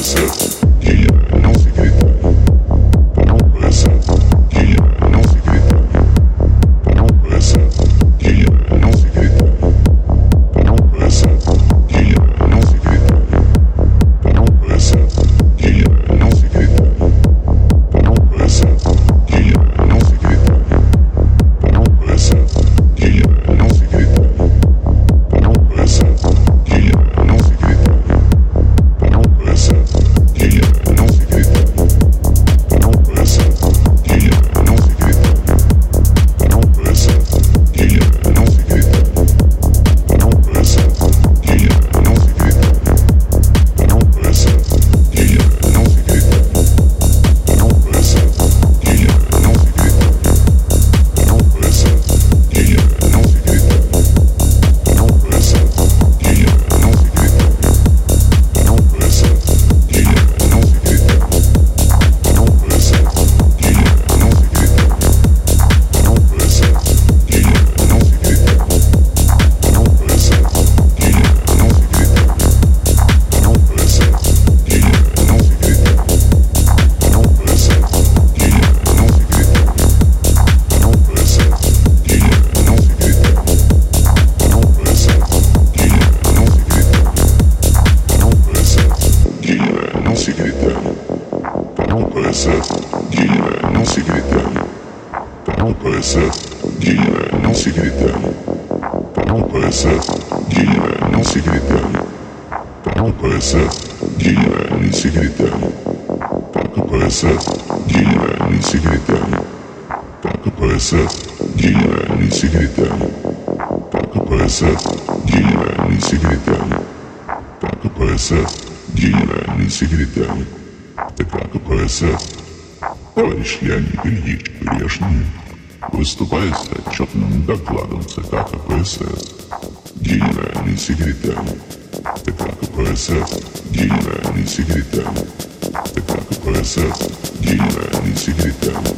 Sunset. Tampa pensa, guilha, não se gritar. Tampa pensa, guilha, não se gritar. Tampa essa, guilha, não se gritar. Tampa essa, guilha, nem se gritar. Tampa essa, guilha, nem se gritar. Tampa essa, guilha, nem se gritar. Tampa essa, guilha, nem se gritar. Tampa essa, guilha, nem se gritar. КПСС, товарищ Леонид Ильич Грешный, выступает с отчетным докладом ЦК КПСС, генеральный секретарь ЦК КПСС, генеральный секретарь ЦК КПСС, генеральный секретарь